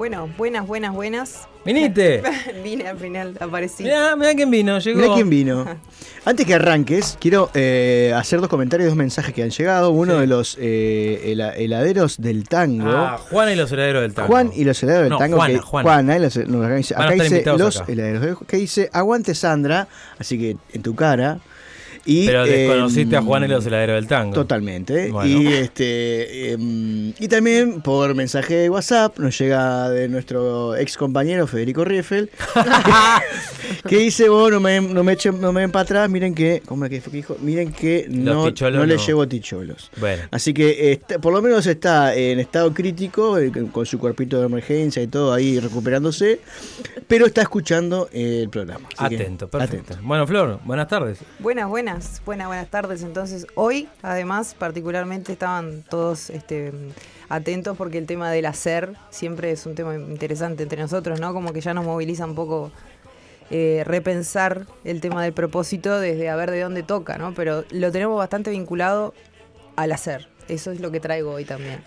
Bueno, buenas, buenas, buenas. ¿Viniste? Vine al final, aparecí. Mirá, mirá quién vino, llegó. Mira quién vino. Antes que arranques, quiero eh, hacer dos comentarios, dos mensajes que han llegado. Uno Sí. de los eh, hela- heladeros del tango. Ah, Juan y los heladeros del tango. Juan y los heladeros del No, tango. Juana, que, Juana. y los- no, acá dice, Van a acá estar dice invitados los acá. heladeros. Que dice aguante Sandra, así que en tu cara. Y, Pero desconociste a em, Juan y los heladeros del tango. Totalmente. Bueno. Y este em, y también por mensaje de WhatsApp nos llega de nuestro ex compañero Federico Rieffel que dice, vos no me, no me echen, no me ven para atrás, miren que, ¿cómo es que fue que dijo? Miren que no, ticholos no le no. llevo ticholos. Bueno. Así que este, por lo menos está en estado crítico, eh, con- su cuerpito de emergencia y todo ahí recuperándose, pero está escuchando el programa. Así que, Atento, perfecto. atento. Bueno, Flor, buenas tardes. Buenas, buenas, buenas, buenas tardes. Entonces, hoy, además, particularmente estaban todos este, atentos porque el tema del hacer siempre es un tema interesante entre nosotros, ¿no? Como que ya nos moviliza un poco eh, repensar el tema del propósito desde a ver de dónde toca, ¿no? Pero lo tenemos bastante vinculado al hacer. Eso es lo que traigo hoy también.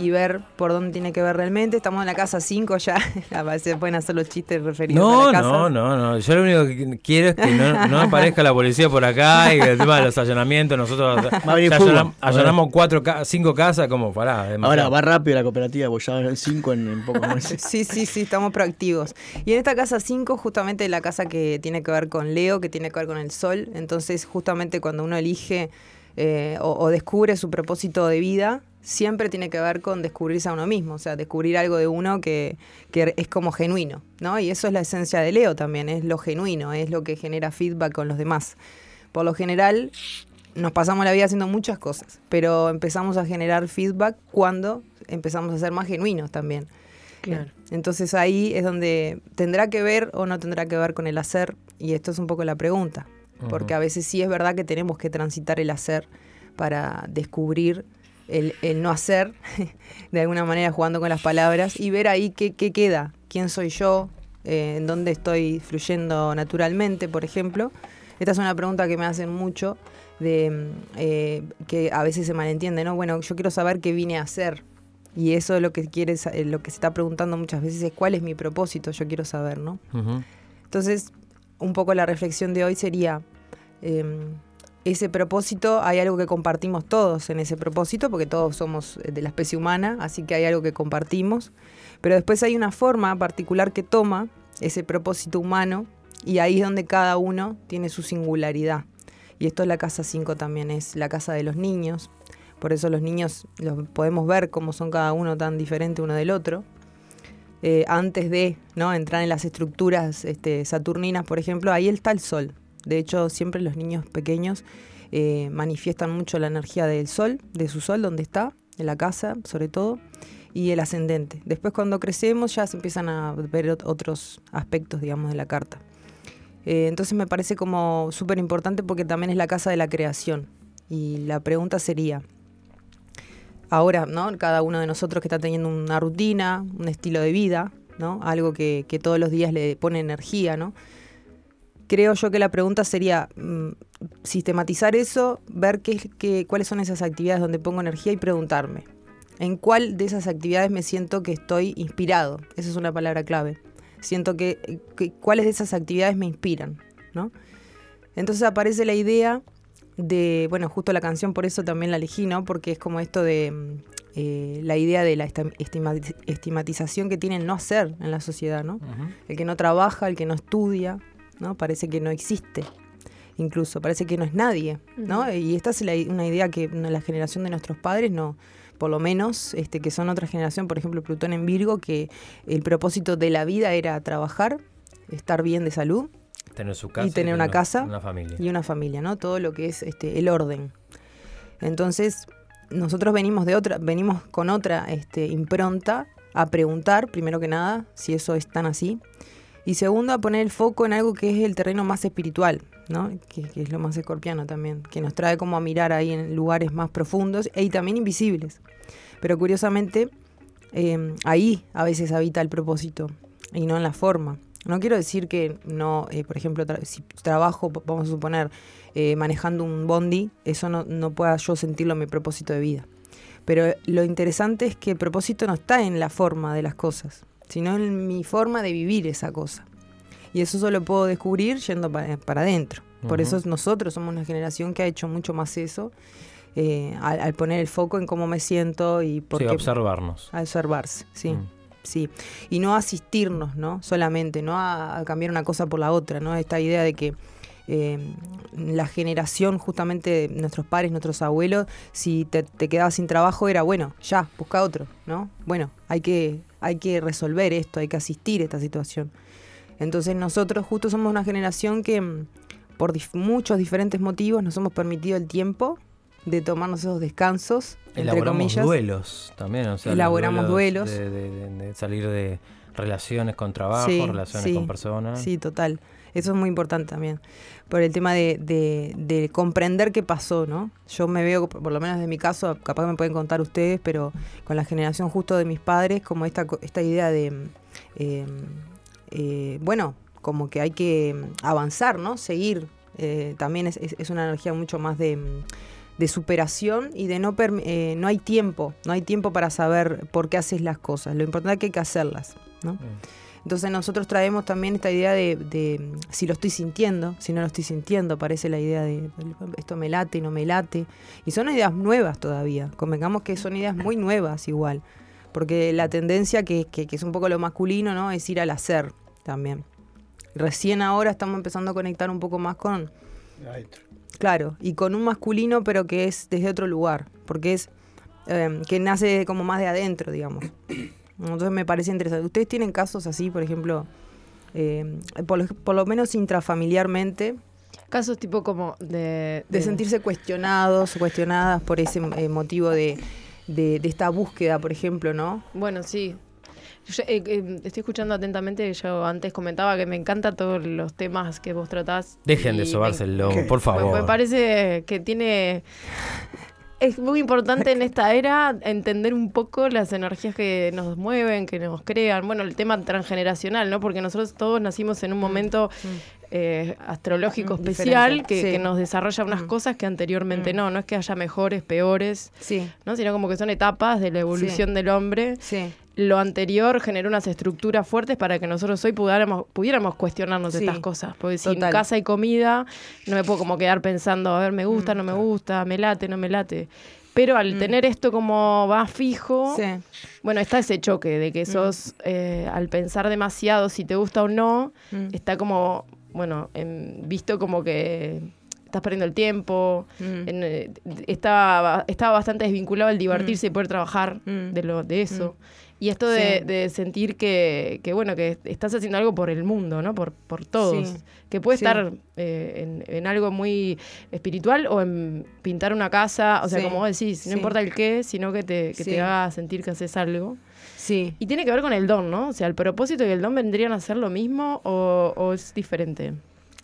Y ver por dónde tiene que ver realmente. Estamos en la casa 5 ya. A veces pueden hacer los chistes referidos a No, la casa. no, no, no. Yo lo único que quiero es que no, no aparezca la policía por acá y que el tema de los allanamientos, nosotros a allanam- allanamos cuatro, ca- cinco casas, como pará. Ahora va rápido la cooperativa, porque ya van cinco en, en pocos meses. Sí, sí, sí, estamos proactivos. Y en esta casa 5, justamente la casa que tiene que ver con Leo, que tiene que ver con el sol, entonces justamente cuando uno elige eh, o, o descubre su propósito de vida, siempre tiene que ver con descubrirse a uno mismo, o sea, descubrir algo de uno que, que es como genuino, ¿no? Y eso es la esencia de Leo también, es lo genuino, es lo que genera feedback con los demás. Por lo general, nos pasamos la vida haciendo muchas cosas, pero empezamos a generar feedback cuando empezamos a ser más genuinos también. Claro. Entonces ahí es donde tendrá que ver o no tendrá que ver con el hacer, y esto es un poco la pregunta, porque a veces sí es verdad que tenemos que transitar el hacer para descubrir el, el no hacer, de alguna manera jugando con las palabras, y ver ahí qué, qué queda, quién soy yo, eh, en dónde estoy fluyendo naturalmente, por ejemplo. Esta es una pregunta que me hacen mucho, de mm, eh, que a veces se malentiende, ¿no? Bueno, yo quiero saber qué vine a hacer. Y eso es lo que quiere, eh, lo que se está preguntando muchas veces es cuál es mi propósito, yo quiero saber, ¿no? Entonces, un poco la reflexión de hoy sería, eh, ese propósito, hay algo que compartimos todos en ese propósito, porque todos somos eh, de la especie humana, así que hay algo que compartimos, pero después hay una forma particular que toma ese propósito humano y ahí es donde cada uno tiene su singularidad. Y esto es la casa 5 también, es la casa de los niños. Por eso los niños los podemos ver cómo son cada uno tan diferente uno del otro. Eh, antes de ¿no? entrar en las estructuras este, saturninas, por ejemplo, ahí está el sol. De hecho, siempre los niños pequeños eh, manifiestan mucho la energía del sol, de su sol, donde está, en la casa, sobre todo, y el ascendente. Después, cuando crecemos, ya se empiezan a ver ot- otros aspectos, digamos, de la carta. Eh, entonces, me parece como súper importante porque también es la casa de la creación. Y la pregunta sería, ahora, ¿no? Cada uno de nosotros que está teniendo una rutina, un estilo de vida, ¿no? Algo que todos los días le pone energía, ¿no? Creo yo que la pregunta sería mm, sistematizar eso, ver qué, es- qué- cuáles son esas actividades donde pongo energía y preguntarme, ¿en cuál de esas actividades me siento que estoy inspirado? Esa es una palabra clave. Siento que, que- cuáles de esas actividades me inspiran, ¿no? Entonces aparece la idea de, bueno, justo la canción por eso también la elegí, ¿no? Porque es como esto de mm, eh, la idea de la estigmatización que tiene el no hacer en la sociedad, ¿no? El que no trabaja, el que no estudia, ¿no? Parece que no existe, incluso, parece que no es nadie, ¿no? Y esta es la una idea que la generación de nuestros padres no, por lo menos, este, que son otra generación, por ejemplo, Plutón en Virgo, que el propósito de la vida era trabajar, estar bien de salud Tener su casa. y tener una casa Una familia. y una familia, ¿no? Todo lo que es este, el orden. Entonces, nosotros venimos de otra, venimos con otra este, impronta a preguntar, primero que nada, si eso es tan así. Y segundo, a poner el foco en algo que es el terreno más espiritual, ¿no? Que, es lo más escorpiano también, que nos trae como a mirar ahí en lugares más profundos y también invisibles. Pero curiosamente, eh, ahí a veces habita el propósito y no en la forma. No quiero decir que no, eh, por ejemplo, si trabajo, vamos a suponer, eh, manejando un bondi, eso no, no pueda yo sentirlo en mi propósito de vida. Pero lo interesante es que el propósito no está en la forma de las cosas, sino en mi forma de vivir esa cosa. Y eso solo puedo descubrir yendo para, para adentro. Por Ujú. eso nosotros somos una generación que ha hecho mucho más eso, eh, al, al poner el foco en cómo me siento y por Sí, qué... observarnos. a observarse, sí. Mm. Sí, y no asistirnos, ¿no? Solamente, no a, a cambiar una cosa por la otra, ¿no? Esta idea de que eh, la generación, justamente de nuestros padres, nuestros abuelos, si te, te quedabas sin trabajo era, bueno, ya, busca otro, ¿no? Bueno, hay que, hay que resolver esto, hay que asistir a esta situación. Entonces nosotros justo somos una generación que mm, por dif- muchos diferentes motivos nos hemos permitido el tiempo de tomarnos esos descansos, entre comillas. duelos también, o sea, Elaboramos duelos. De, de- de- de salir de relaciones con trabajo, Sí, relaciones sí, con personas. Sí, total. Eso es muy importante también. Por el tema de, de- de comprender qué pasó, ¿no? Yo me veo, por lo menos de mi caso, capaz me pueden contar ustedes, pero con la generación justo de mis padres, como esta, esta idea de, eh, eh, bueno, como que hay que avanzar, ¿no? Seguir. Eh, también es, una energía mucho más de, de superación y de no, eh, no hay tiempo, no hay tiempo para saber por qué haces las cosas. Lo importante es que hay que hacerlas, ¿no? Mm. Entonces nosotros traemos también esta idea de, de, si lo estoy sintiendo, si no lo estoy sintiendo, parece la idea de esto me late, no me late. Y son ideas nuevas todavía, convengamos que son ideas muy nuevas igual, porque la tendencia que, que- que es un poco lo masculino, ¿no? Es ir al hacer también. Recién ahora estamos empezando a conectar un poco más con, Claro, y con un masculino, pero que es desde otro lugar, porque es eh, que nace como más de adentro, digamos. Entonces me parece interesante. ¿Ustedes tienen casos así, por ejemplo, eh, por, lo, por lo menos intrafamiliarmente, Casos tipo como de... de sentirse cuestionados o cuestionadas por ese eh, motivo de, de, de esta búsqueda, por ejemplo, ¿no? Bueno, sí. Yo, eh, eh, estoy escuchando atentamente. Yo antes comentaba que me encantan todos los temas que vos tratás. Dejen de me- sobarse el lomo, por Me, favor. me parece que tiene. Es muy importante en esta era entender un poco las energías que nos mueven, que nos crean. Bueno, el tema transgeneracional, ¿no? Porque nosotros todos nacimos en un momento eh, astrológico Mm, especial que, sí. que nos desarrolla unas Mm. cosas que anteriormente Mm. no. No es que haya mejores, peores, Sí, ¿no? Sino como que son etapas de la evolución del hombre sí, lo anterior generó unas estructuras fuertes para que nosotros hoy pudiéramos, pudiéramos cuestionarnos Sí, estas cosas. Porque si en casa hay comida, no me puedo como quedar pensando, a ver, me gusta, Mm, no me gusta, me late, no me late. Pero al Mm. tener esto como más fijo, sí, bueno, está ese choque de que sos, eh, al pensar demasiado si te gusta o no, Mm. está como, bueno, em, visto como que estás perdiendo el tiempo. Mm. en, eh, estaba, estaba bastante desvinculado el divertirse y poder trabajar Mm. de, lo, de eso. Y esto de, Sí. de sentir que, que, bueno, que estás haciendo algo por el mundo, ¿no? Por, por todos. Sí. Que puede Sí. estar eh, en, en algo muy espiritual o en pintar una casa. O sea, como vos decís, no importa el qué, sino que te, que te haga sentir que haces algo. sí. Y tiene que ver con el don, ¿no? O sea, el propósito y el don vendrían a ser lo mismo o, o es diferente.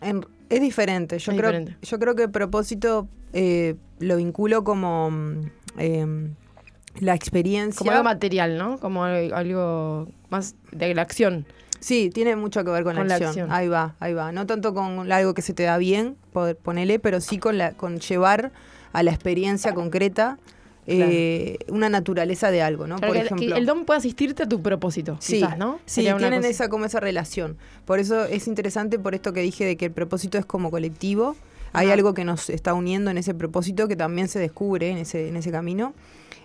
En- es diferente. Yo, Es creo, diferente. yo creo que el propósito eh, lo vinculo como em, la experiencia. Como algo material, ¿no? Como al- algo más de la acción. Sí, tiene mucho que ver con, Con la, la acción. Ahí va, ahí va. No tanto con algo que se te da bien, poder ponerle, pero sí con, la, con llevar a la experiencia concreta eh, una naturaleza de algo, ¿no? Claro, Por ejemplo. el don puede asistirte a tu propósito, Sí, quizás, ¿no? sí, tienen esa como esa relación. Por eso es interesante por esto que dije de que el propósito es como colectivo. Hay algo que nos está uniendo en ese propósito que también se descubre en ese, en ese camino.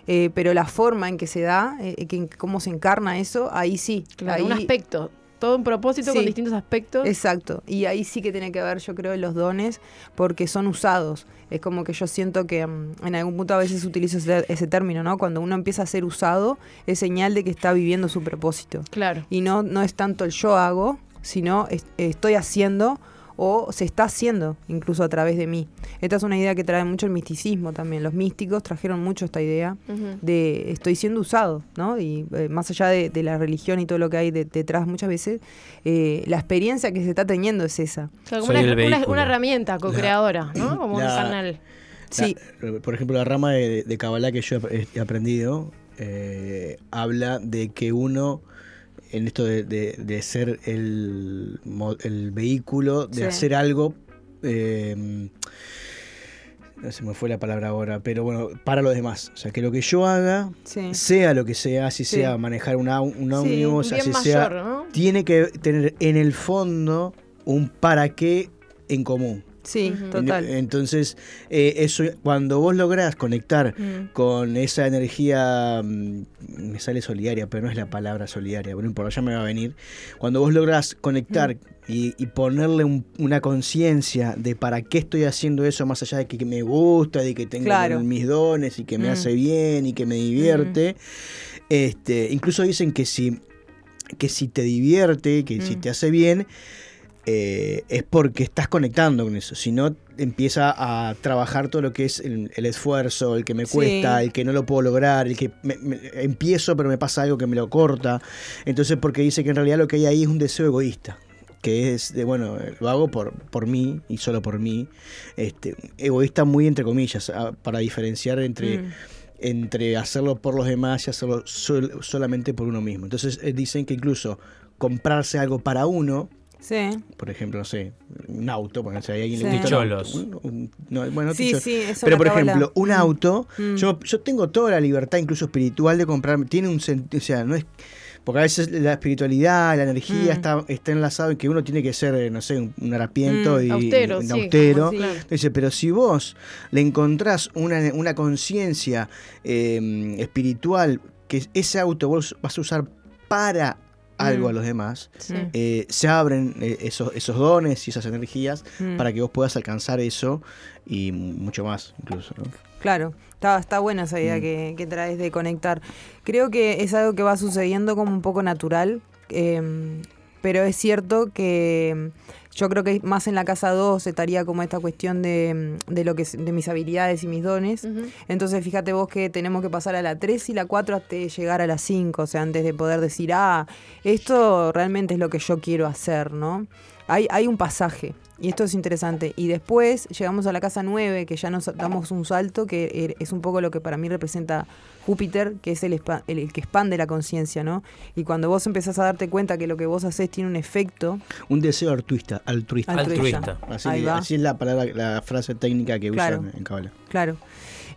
Eh, pero la forma en que se da, eh, que, en cómo se encarna eso, ahí sí. Claro, un aspecto. Todo un propósito Sí. con distintos aspectos. Exacto. Y ahí sí que tiene que ver, yo creo, los dones, porque son usados. Es como que yo siento que mm, en algún punto a veces utilizo ese, ese término, ¿no? Cuando uno empieza a ser usado, es señal de que está viviendo su propósito. Claro. Y no, no es tanto el yo hago, sino es- estoy haciendo o se está haciendo incluso a través de mí. Esta es una idea que trae mucho el misticismo también. Los místicos trajeron mucho esta idea de estoy siendo usado, ¿no? Y eh, más allá de, de la religión y todo lo que hay de- detrás muchas veces, eh, la experiencia que se está teniendo es esa. Como una, herramienta co-creadora, ¿no? Como la- un canal. Sí, La- por ejemplo, la rama de, de Kabbalah que yo he, he aprendido eh, habla de que uno, en esto de, de- de ser el, el vehículo, de Sí. hacer algo, eh, no se me fue la palabra ahora, pero bueno, para los demás. O sea, que lo que yo haga, Sí. sea lo que sea, si Sí. sea manejar un, ómnibus, así mayor, sea, ¿no? tiene que tener en el fondo un para qué en común. Sí, total. Entonces, eh, eso cuando vos lográs conectar Mm. con esa energía, mm, me sale solidaria, pero no es la palabra solidaria, pero no importa, ya me va a venir. Cuando vos lográs conectar y, y ponerle un- una conciencia de para qué estoy haciendo eso, más allá de que, que me gusta, de que tengo Claro. mis dones y que me Mm. hace bien y que me divierte, este, incluso dicen que si, que si te divierte, que si Mm. te hace bien, eh, es porque estás conectando con eso. Si no, empieza a trabajar todo lo que es el, el esfuerzo, el que me Sí. cuesta, el que no lo puedo lograr, el que me- me- empiezo pero me pasa algo que me lo corta. Entonces, porque dice que en realidad lo que hay ahí es un deseo egoísta. Que es de, bueno, eh, lo hago por, por mí y solo por mí. Este, egoísta muy entre comillas, para diferenciar entre Mm. entre hacerlo por los demás y hacerlo sol- solamente por uno mismo. Entonces eh, dicen que incluso comprarse algo para uno, Sí. por ejemplo, no sé, un auto, porque si hay alguien Sí. le gusta Cholos. un- un- no, bueno, Sí, ticho- sí, eso pero por ejemplo, un Mm. auto, Mm. yo, yo tengo toda la libertad, incluso espiritual, de comprarme, tiene un sentido, o sea, no es... Porque a veces la espiritualidad, la energía Mm. está, está enlazado en que uno tiene que ser, eh, no sé, un, un harapiento Mm, y austero, un sí, austero. Dice, pero si vos le encontrás una, una conciencia eh, espiritual que ese auto vos vas a usar para algo Mm. a los demás, Sí. Eh, se abren eh, esos, esos dones y esas energías Mm. para que vos puedas alcanzar eso y mucho más incluso. ¿no? Claro, está, está buena esa idea Mm. que, que traes de conectar. Creo que es algo que va sucediendo como un poco natural, eh, pero es cierto que yo creo que más en la casa 2 estaría como esta cuestión de, mm, de lo que es- de mis habilidades y mis dones. Entonces fíjate vos que tenemos que pasar a la 3 y la 4 hasta llegar a la 5, o sea, antes de poder decir, ah, esto realmente es lo que yo quiero hacer, ¿no? Hay, hay un pasaje, y esto es interesante. Y después llegamos a la casa 9, que ya nos damos un salto, que er- es un poco lo que para mí representa Júpiter, que es el, espa- el, el que expande la conciencia, ¿no? Y cuando vos empezás a darte cuenta que lo que vos haces tiene un efecto, Un deseo altruista. altruista. Altruista. Así es la palabra, la frase técnica que Claro. usan en Kabbalah. Claro.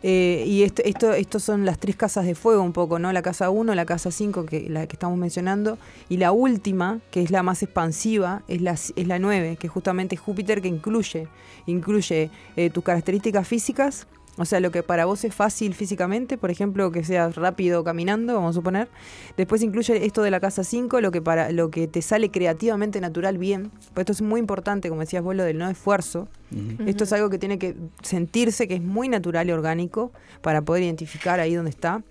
Eh, y esto, esto, estos son las tres casas de fuego un poco, ¿no? La casa 1, la casa 5, que la que estamos mencionando, y la última, que es la más expansiva, es la, es la 9, que justamente es Júpiter, que incluye, incluye eh, tus características físicas, o sea, lo que para vos es fácil físicamente, por ejemplo, que seas rápido caminando, vamos a suponer. Después incluye esto de la casa 5, lo que para lo que te sale creativamente natural bien. Pues esto es muy importante, como decías vos, lo del no esfuerzo. Esto es algo que tiene que sentirse que es muy natural y orgánico para poder identificar ahí donde está.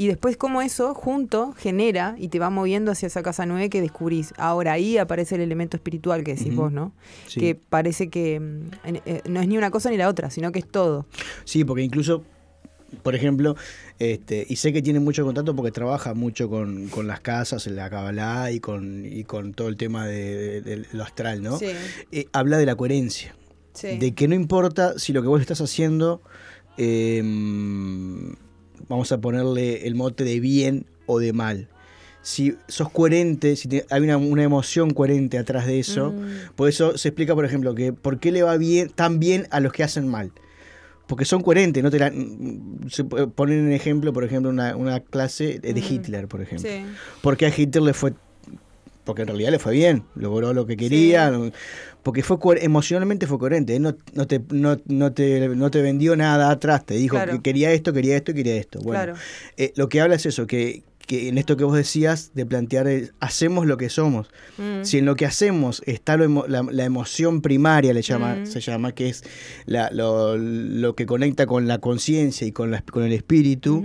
Y después cómo eso junto genera y te va moviendo hacia esa casa 9 que descubrís. Ahora ahí aparece el elemento espiritual que decís vos, ¿no? Sí. Que parece que mm, eh, no es ni una cosa ni la otra, sino que es todo. Sí, porque incluso, por ejemplo, este, y sé que tiene mucho contacto porque trabaja mucho con, con las casas, en la Kabbalah y con, y con todo el tema de, de- de lo astral, ¿no? Sí, Eh, habla de la coherencia. sí. De que no importa si lo que vos estás haciendo, eh, vamos a ponerle el mote de bien o de mal. Si sos coherente, si te- hay una, una emoción coherente atrás de eso, Mm. por eso se explica, por ejemplo, que por qué le va bien tan bien a los que hacen mal. Porque son coherentes, no te la, se puede poner en ejemplo, por ejemplo, una, una clase de Mm. Hitler, por ejemplo. Sí. Porque a Hitler le fue. Porque en realidad le fue bien, logró lo que quería. Porque fue emocionalmente fue coherente. Él no, no, te, no, no, te, no te vendió nada atrás. Te dijo Claro. que quería esto, quería esto y quería esto. Bueno, Claro. eh, lo que habla es eso, que, que en esto que vos decías de plantear, el, hacemos lo que somos. Mm. Si en lo que hacemos está lo emo- la, la emoción primaria, le llama, Mm. se llama, que es la- lo, lo que conecta con la conciencia y con, la, con el espíritu.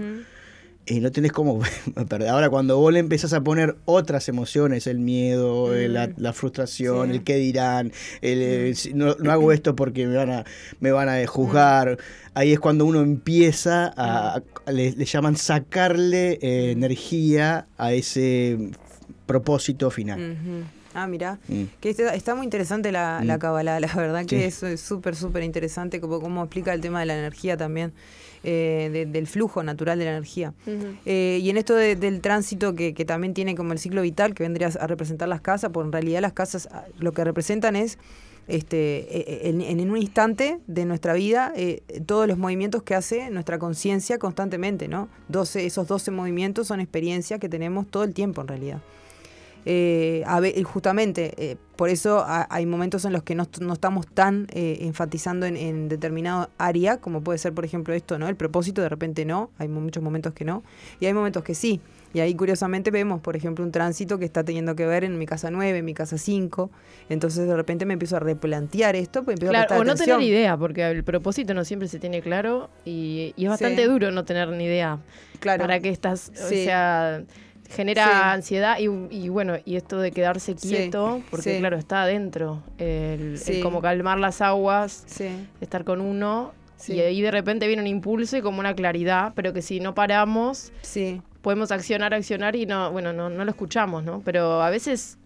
Y no tenés cómo perder. Ahora, cuando vos le empezás a poner otras emociones, el miedo, la, la frustración, Mm. Sí. el qué dirán, el, si no, no hago esto porque me van a, me van a juzgar, ahí es cuando uno empieza a, a- le, le llaman sacarle eh, energía a ese propósito final. Ah, mira. Mm. Que está, está muy interesante la, Mm. la Kabbalah, la verdad que Sí. eso es súper, súper interesante, como cómo explica el tema de la energía también, eh, de- del flujo natural de la energía. Eh, y en esto de- del tránsito que, que también tiene como el ciclo vital, que vendría a representar las casas, porque en realidad las casas ah, lo que representan es este, eh, en, en un instante de nuestra vida eh, todos los movimientos que hace nuestra conciencia constantemente, ¿no? 12, esos 12 movimientos son experiencias que tenemos todo el tiempo en realidad. Eh, a justamente, eh, por eso ha- hay momentos en los que no, no estamos tan eh, enfatizando en, en determinado área, como puede ser, por ejemplo, esto, ¿no? El propósito, de repente no, hay mu- muchos momentos que no, y hay momentos que sí. Y ahí curiosamente vemos, por ejemplo, un tránsito que está teniendo que ver en mi casa 9, en mi casa 5. Entonces de repente me empiezo a replantear esto, pues empiezo Claro, o no atención. tener idea, porque el propósito no siempre se tiene claro y, y es bastante Sí. duro no tener ni idea. Claro. Para qué estás, o Sí. sea, genera Sí. ansiedad y, y bueno, y esto de quedarse Sí, quieto, porque sí. claro, está adentro, el, como calmar las aguas, estar con uno. Y ahí de repente viene un impulso y como una claridad, pero que si no paramos, podemos accionar, accionar y no, bueno, no, no lo escuchamos, ¿no? Pero a veces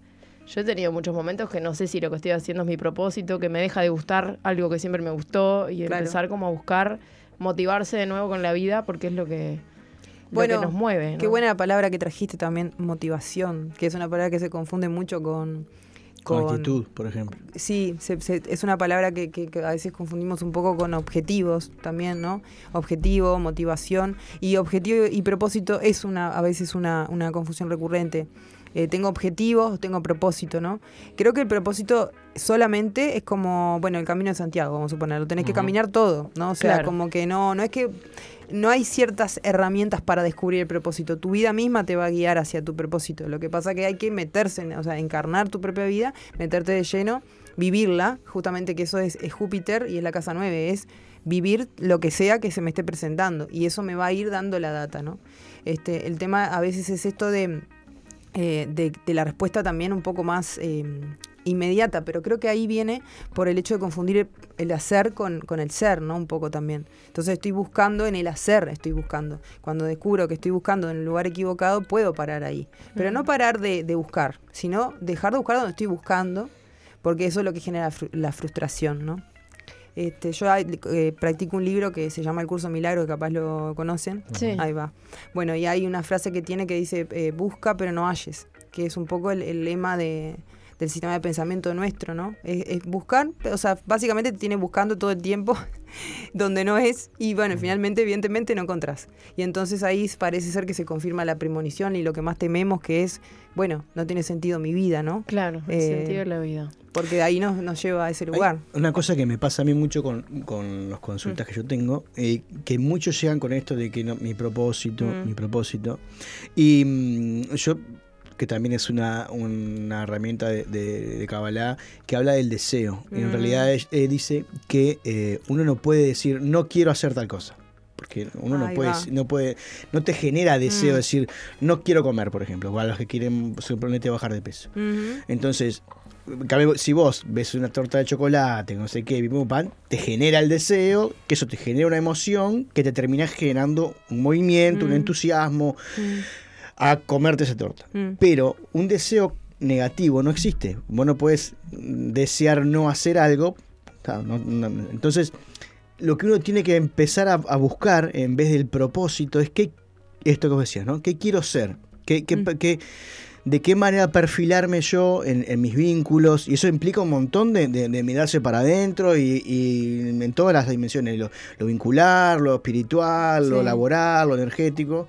yo he tenido muchos momentos que no sé si lo que estoy haciendo es mi propósito, que me deja de gustar algo que siempre me gustó y Claro. empezar como a buscar motivarse de nuevo con la vida porque es lo que, lo Bueno, que nos mueve. Qué buena la palabra que trajiste también, motivación, que es una palabra que se confunde mucho con... Con actitud, por ejemplo. Sí, se- se- es una palabra que, que- que a veces confundimos un poco con objetivos también, ¿no? Objetivo, motivación. Y objetivo y propósito es una a veces una, una confusión recurrente. Eh, tengo objetivos, tengo propósito, ¿no? Creo que el propósito solamente es como, bueno, el camino de Santiago, vamos a suponer, lo tenés que caminar todo, ¿no? O sea, Claro. como que no, no es que no hay ciertas herramientas para descubrir el propósito. Tu vida misma te va a guiar hacia tu propósito. Lo que pasa que hay que meterse, en- o sea, encarnar tu propia vida, meterte de lleno, vivirla, justamente que eso es, es Júpiter y es la casa 9, es vivir lo que sea que se me esté presentando. Y eso me va a ir dando la data, ¿no? Este, el tema a veces es esto de, eh, de, de la respuesta también un poco más eh, inmediata, pero creo que ahí viene por el hecho de confundir el, hacer con, con el ser, ¿no? Un poco también. Entonces estoy buscando en el hacer, estoy buscando. Cuando descubro que estoy buscando en el lugar equivocado, puedo parar ahí. Pero no parar de, de buscar, sino dejar de buscar donde estoy buscando, porque eso es lo que genera fru- la frustración, ¿no? Este, yo eh, practico un libro que se llama El Curso Milagro, que capaz lo conocen. Sí. Ahí va. Bueno, y hay una frase que tiene que dice, eh, busca pero no halles, que es un poco el, el lema de, del sistema de pensamiento nuestro, ¿no? Es, es buscar, o sea, básicamente te tiene buscando todo el tiempo donde no es y bueno, finalmente, evidentemente, no encontrás. Y entonces ahí parece ser que se confirma la premonición y lo que más tememos que es, bueno, no tiene sentido mi vida, ¿no? Claro, el Eh, sentido de la vida. Porque de ahí nos, nos lleva a ese Hay lugar. Una cosa que me pasa a mí mucho con, con los consultas que yo tengo, eh, que muchos llegan con esto de que no, mi propósito, Mm. mi propósito. Y mm, yo, que también es una, una herramienta de, de, de Kabbalah, que habla del deseo. Y en realidad dice que eh, uno no puede decir, no quiero hacer tal cosa. Porque uno no puede, va. no puede, no te genera deseo Mm. decir, no quiero comer, por ejemplo, o a los que quieren simplemente bajar de peso. Entonces, si vos ves una torta de chocolate, no sé qué, pan, te genera el deseo, que eso te genera una emoción que te termina generando un movimiento, un Mm. entusiasmo Mm. A comerte esa torta. Mm. Pero un deseo negativo no existe. Vos no puedes desear no hacer algo. ta, no- no- entonces, lo que uno tiene que empezar a, a buscar en vez del propósito es qué, esto que vos decías, ¿no? ¿Qué quiero ser? ¿Qué, qué- Mm. qué- de qué manera perfilarme yo en, en mis vínculos? Y eso implica un montón de, de- de mirarse para adentro y, y en todas las dimensiones, lo, lo vincular, lo espiritual, lo laboral, lo energético.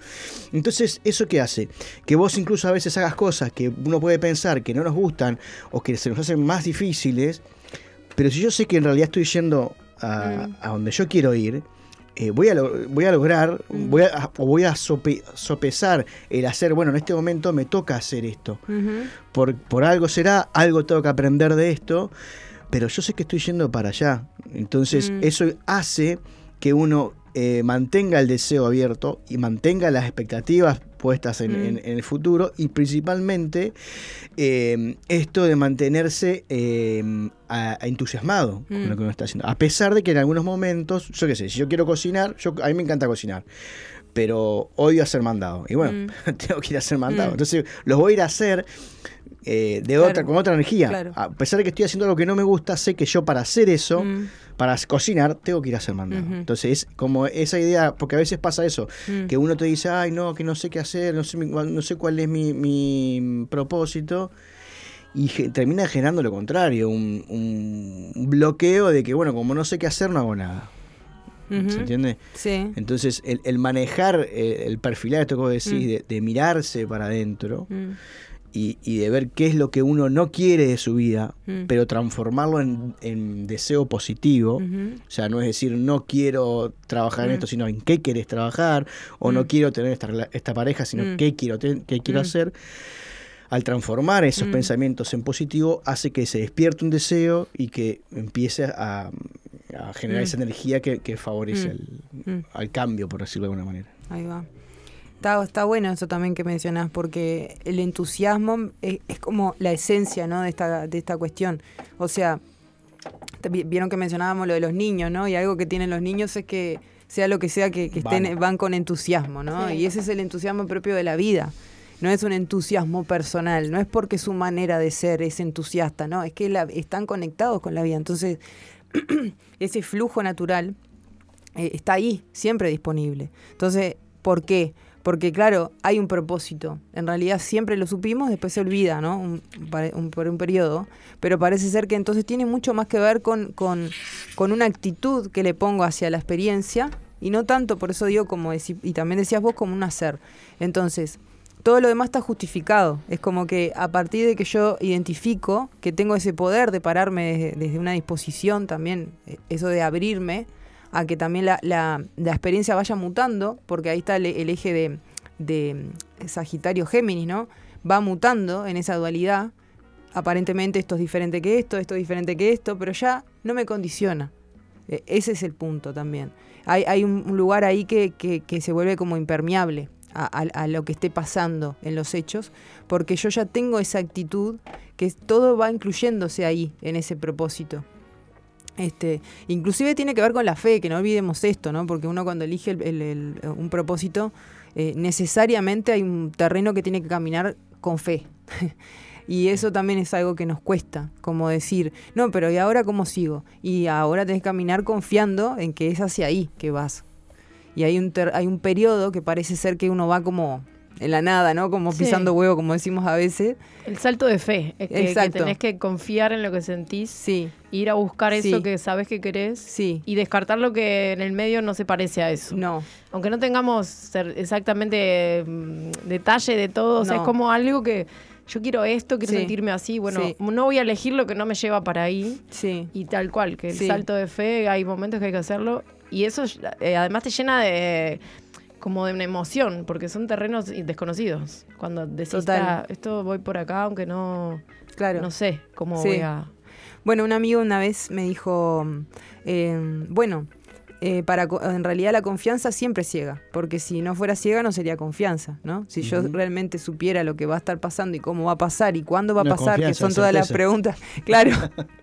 Entonces, ¿eso qué hace? Que vos incluso a veces hagas cosas que uno puede pensar que no nos gustan o que se nos hacen más difíciles, pero si yo sé que en realidad estoy yendo a, Mm. a donde yo quiero ir, eh, voy, a voy a lograr, voy a, o voy a sope- sopesar el hacer, bueno, en este momento me toca hacer esto. Por, por algo será, algo tengo que aprender de esto, pero yo sé que estoy yendo para allá. Entonces, Mm. eso hace que uno eh, mantenga el deseo abierto y mantenga las expectativas puestas en, Mm. en- en el futuro y principalmente eh, esto de mantenerse eh, a- a entusiasmado con Mm. lo que uno está haciendo. A pesar de que en algunos momentos, yo qué sé, si yo quiero cocinar, yo, a mí me encanta cocinar, pero odio hacer mandado. Y bueno, Mm. tengo que ir a hacer mandado. Mm. Entonces, los voy a ir a hacer eh, de Claro. otra, con otra energía. Claro. A pesar de que estoy haciendo algo que no me gusta, sé que yo para hacer eso, Mm. para cocinar, tengo que ir a hacer mandado. Entonces, es como esa idea, porque a veces pasa eso, Mm. que uno te dice, ay, no, que no sé qué hacer, no sé, mi- no sé cuál es mi, mi propósito. y termina generando lo contrario, un, un- bloqueo de que, bueno, como no sé qué hacer, no hago nada. ¿Se entiende? Sí. Entonces, el, el manejar, eh, el perfilar, esto que vos decís, Mm. de, de mirarse para adentro Mm, y, y de ver qué es lo que uno no quiere de su vida, Mm. pero transformarlo en, en deseo positivo. O sea, no es decir, no quiero trabajar en Mm. esto, sino en qué querés trabajar, o no Mm. quiero tener esta, esta pareja, sino qué quiero, qué quiero hacer. Al transformar esos pensamientos en positivo, hace que se despierte un deseo y que empiece a, a generar esa energía que, que favorece Mm. al cambio, por decirlo de alguna manera. Ahí va. Está, está bueno eso también que mencionás, porque el entusiasmo es, es como la esencia ¿no? de, esta, de esta cuestión. O sea, vieron que mencionábamos lo de los niños, ¿no? Y algo que tienen los niños es que sea lo que sea que, que estén, Van. van con entusiasmo, ¿no? Sí. Y ese es el entusiasmo propio de la vida. No es un entusiasmo personal, no es porque su manera de ser es entusiasta, ¿no? Es que la- están conectados con la vida. Entonces, ese flujo natural eh, está ahí, siempre disponible. Entonces, ¿por qué? Porque claro, hay un propósito. En realidad siempre lo supimos, después se olvida, ¿no? Por un periodo. Pero parece ser que entonces tiene mucho más que ver con, con, una actitud que le pongo hacia la experiencia y no tanto, por eso digo, como y también decías vos, como un hacer. Entonces, todo lo demás está justificado. Es como que a partir de que yo identifico que tengo ese poder de pararme desde, desde una disposición también, eh, eso de abrirme, a que también la, la- experiencia vaya mutando, porque ahí está el, eje de, de Sagitario-Géminis, ¿no? Va mutando en esa dualidad. Aparentemente esto es diferente que esto, esto es diferente que esto, pero ya no me condiciona. Eh, Ese es el punto también. Hay, hay un lugar ahí que, que- se vuelve como impermeable a lo que esté pasando en los hechos, porque yo ya tengo esa actitud que todo va incluyéndose ahí, en ese propósito. Este, inclusive tiene que ver con la fe, que no olvidemos esto, ¿no? Porque uno cuando elige el- el- el- un propósito, eh, necesariamente hay un terreno que tiene que caminar con fe. y eso también es algo que nos cuesta, como decir, no, pero ¿y ahora cómo sigo? Y ahora tenés que caminar confiando en que es hacia ahí que vas. Y hay un, ter- hay un periodo que parece ser que uno va como en la nada, ¿no? Como Sí. pisando huevo, como decimos a veces. El salto de fe. Es que, que tenés que confiar en lo que sentís, Sí, ir a buscar Sí. eso que sabes que querés sí. y descartar lo que en el medio no se parece a eso. No, Aunque no tengamos exactamente mm, detalle de todo, o sea, es como algo que yo quiero esto, quiero Sí. sentirme así, bueno, Sí. no voy a elegir lo que no me lleva para ahí sí. y tal cual, que el salto de fe, hay momentos que hay que hacerlo y eso eh, además te llena de como de una emoción, porque son terrenos desconocidos. Cuando decís. "Ah, esto voy por acá, aunque no, Claro. no sé cómo Sí. voy a... Bueno, un amigo una vez me dijo, eh, bueno, eh, para en realidad la confianza siempre ciega, porque si no fuera ciega no sería confianza, ¿no? Si yo realmente supiera lo que va a estar pasando y cómo va a pasar y cuándo va a No pasar, que son todas las preguntas, claro.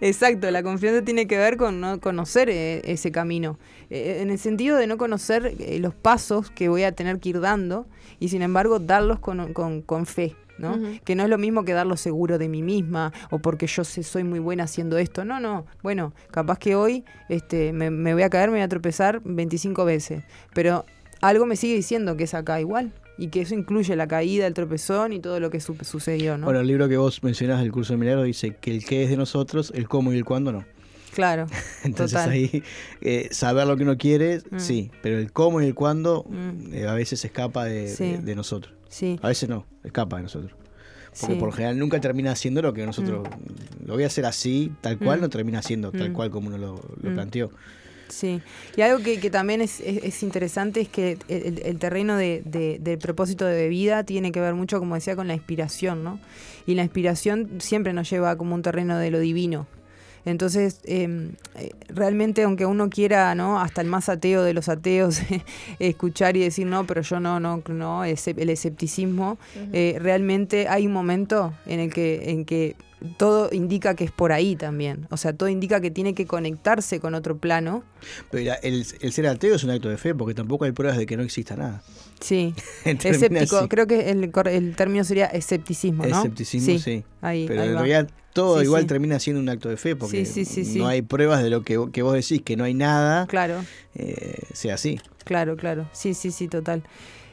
Exacto, la confianza tiene que ver con no conocer eh, ese camino, Eh, en el sentido de no conocer eh, los pasos que voy a tener que ir dando y sin embargo darlos con, con- con fe, ¿no? Que no es lo mismo que darlo seguro de mí misma o porque yo sé- soy muy buena haciendo esto. No, no. Bueno, capaz que hoy este, me, me voy a caer, me voy a tropezar 25 veces. Pero algo me sigue diciendo que es acá igual. Y que eso incluye la caída, el tropezón y todo lo que su- sucedió, ¿no? Bueno, el libro que vos mencionás del curso de milagro dice que el qué es de nosotros, el cómo y el cuándo no. Claro. Entonces Total. ahí eh, saber lo que uno quiere, Mm. sí, pero el cómo y el cuándo Mm. eh, a veces escapa de, Sí. de- de nosotros. Sí, A veces no, escapa de nosotros. Porque sí. por lo general nunca termina haciendo lo que nosotros lo voy a hacer así, tal cual, Mm. no termina haciendo tal Mm. cual como uno lo, lo Mm. planteó. Sí, y algo que, que también es, es- es interesante es que el, el terreno de, de- del propósito de vida tiene que ver mucho, como decía, con la inspiración, ¿no? Y la inspiración siempre nos lleva como un terreno de lo divino. Entonces, eh, eh, realmente, aunque uno quiera, ¿no? Hasta el más ateo de los ateos, escuchar y decir, no, pero yo no, no, no, el escepticismo, eh, realmente hay un momento en el que, en que todo indica que es por ahí también. O sea, todo indica que tiene que conectarse con otro plano. Pero mira, el, el ser ateo es un acto de fe porque tampoco hay pruebas de que no exista nada. Sí, escéptico. así. Creo que el, cor- el término sería escepticismo, ¿no? Escepticismo, sí. Ahí, Pero ahí en va. realidad todo Sí, igual sí. termina siendo un acto de fe porque Sí, no hay pruebas de lo que, que vos decís, que no hay nada, Claro, eh, sea así. claro, claro. Sí, sí, sí, total.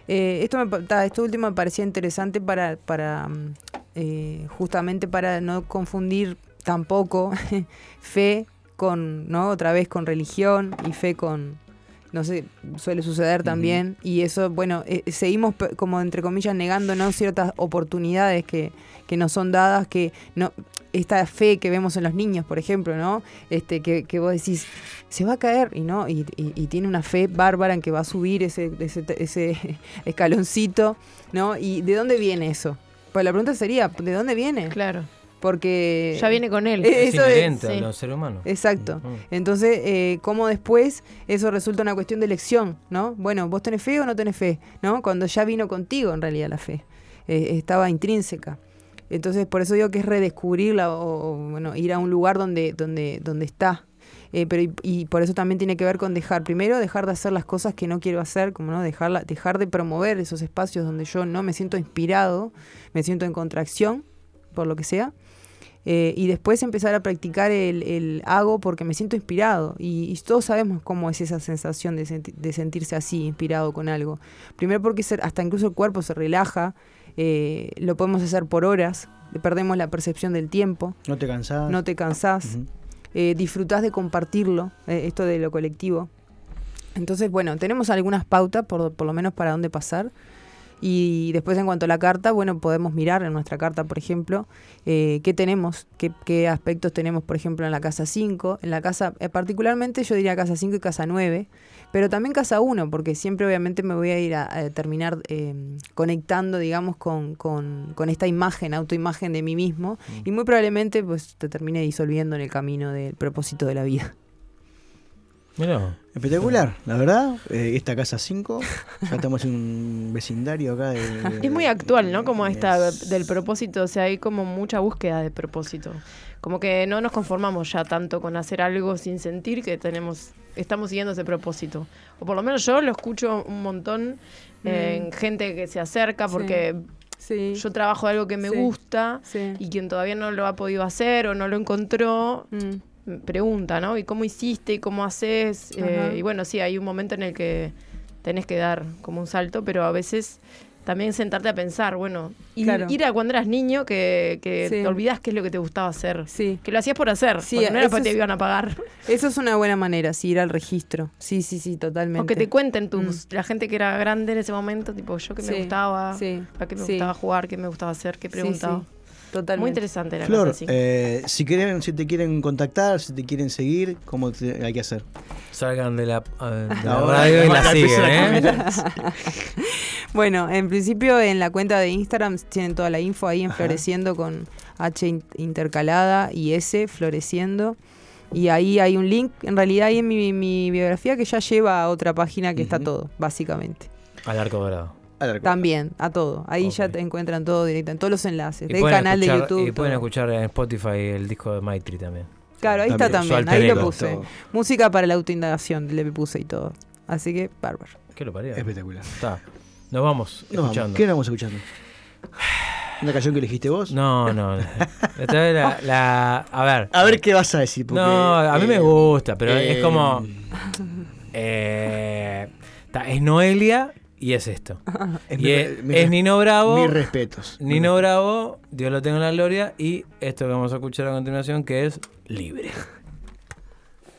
Eh, esto, me, ta, esto último me parecía interesante para, para, mm, eh, justamente para no confundir tampoco fe con, ¿no? Otra vez con religión y fe con, no sé, suele suceder también. Y eso, bueno, eh, seguimos pe- como entre comillas negándonos ciertas oportunidades que, que nos son dadas, que no, esta fe que vemos en los niños, por ejemplo, ¿no? Este, que, que vos decís, se va a caer, y no, y, y- y tiene una fe bárbara en que va a subir ese, ese, ese escaloncito, ¿no? ¿Y de dónde viene eso? Pues la pregunta sería, ¿de dónde viene? Claro. Porque... Ya viene con él. Es eso es- inherente sí. a los seres humanos. Exacto. Mm. Entonces, eh, ¿cómo después eso resulta una cuestión de elección, ¿no? Bueno, ¿vos tenés fe o no tenés fe? ¿No? Cuando ya vino contigo en realidad la fe. Eh, estaba intrínseca. Entonces, por eso digo que es redescubrirla o, o, bueno, ir a un lugar donde, donde, donde está. Eh, pero y, y por eso también tiene que ver con dejar, primero dejar de hacer las cosas que no quiero hacer, como no dejarla, dejar de promover esos espacios donde yo no me siento inspirado, me siento en contracción, por lo que sea. Eh, y después empezar a practicar el, el hago porque me siento inspirado. Y, y todos sabemos cómo es esa sensación de, senti- de sentirse así, inspirado con algo. Primero porque hasta incluso el cuerpo se relaja, eh, lo podemos hacer por horas, perdemos la percepción del tiempo, No te cansás. no te cansás, eh, disfrutás de compartirlo, esto de lo colectivo. Entonces, bueno, tenemos algunas pautas, por, por lo menos para dónde pasar. Y después en cuanto a la carta, bueno, podemos mirar en nuestra carta, por ejemplo, eh, qué tenemos, qué, qué aspectos tenemos, por ejemplo, en la casa 5, en la casa, eh, particularmente yo diría casa 5 y casa 9, pero también casa 1, porque siempre obviamente me voy a ir a, a terminar eh, conectando, digamos, con, con, con esta imagen, autoimagen de mí mismo, y muy probablemente pues te termine disolviendo en el camino del propósito de la vida. Mirá. Espectacular, la verdad. eh, esta casa 5, ya estamos en un vecindario acá de. Es muy actual, ¿no? Como esta Es- del propósito, o sea, hay como mucha búsqueda de propósito. Como que no nos conformamos ya tanto con hacer algo sin sentir que tenemos, estamos siguiendo ese propósito. O por lo menos yo lo escucho un montón en Mm. gente que se acerca Sí. porque Sí. yo trabajo algo que me Sí. gusta sí. y quien todavía no lo ha podido hacer o no lo encontró, Mm. Pregunta, ¿no? ¿Y cómo hiciste? ¿Y cómo haces? Eh, y bueno, sí, hay un momento en el que tenés que dar como un salto, pero a veces también sentarte a pensar, bueno, ir, Claro. ir a cuando eras niño que, que Sí. te olvidás qué es lo que te gustaba hacer. Sí. Que lo hacías por hacer, Sí, no era porque te iban a pagar. Eso es una buena manera, sí, ir al registro. Sí, sí, sí, totalmente. O que te cuenten tus, la gente que era grande en ese momento, tipo yo que me Mm. Gustaba, sí, a qué me gustaba jugar, qué me gustaba hacer, qué Sí, preguntaba. Sí, totalmente. Muy interesante la Flor, cosa así. eh, si quieren, si te quieren contactar, si te quieren seguir, ¿cómo te- hay que hacer? Salgan de la, eh, de la Ahora, radio y la siguen, ¿eh? Bueno, en principio en la cuenta de Instagram tienen toda la info ahí en Floreciendo con H in- intercalada y S, Floreciendo. Y ahí hay un link, en realidad ahí en mi, mi biografía que ya lleva a otra página que está todo, básicamente. Al arco dorado. También, a todo. Ahí ya te encuentran todo directo, en todos los enlaces. Del canal de YouTube. Y pueden escuchar en Spotify el disco de Maitri también. Claro, ahí está También, ahí lo puse. Todo. Música para la autoindagación, le puse y todo. Así que, bárbaro. ¿Qué lo parió? Espectacular. Está. Nos vamos Nos vamos. escuchando. ¿Qué nos vamos escuchando? ¿Una canción que elegiste vos? No, no. Esta vez la, la- A ver. A ver qué vas a decir. porque, no, a mí me eh, gusta, pero es eh, como. eh, ta, es Noelia y es esto. Es y mi- es, mi- es Nino Bravo. Mis respetos. Nino Bravo, Dios lo tenga en la gloria. Y esto que vamos a escuchar a continuación, que es Libre.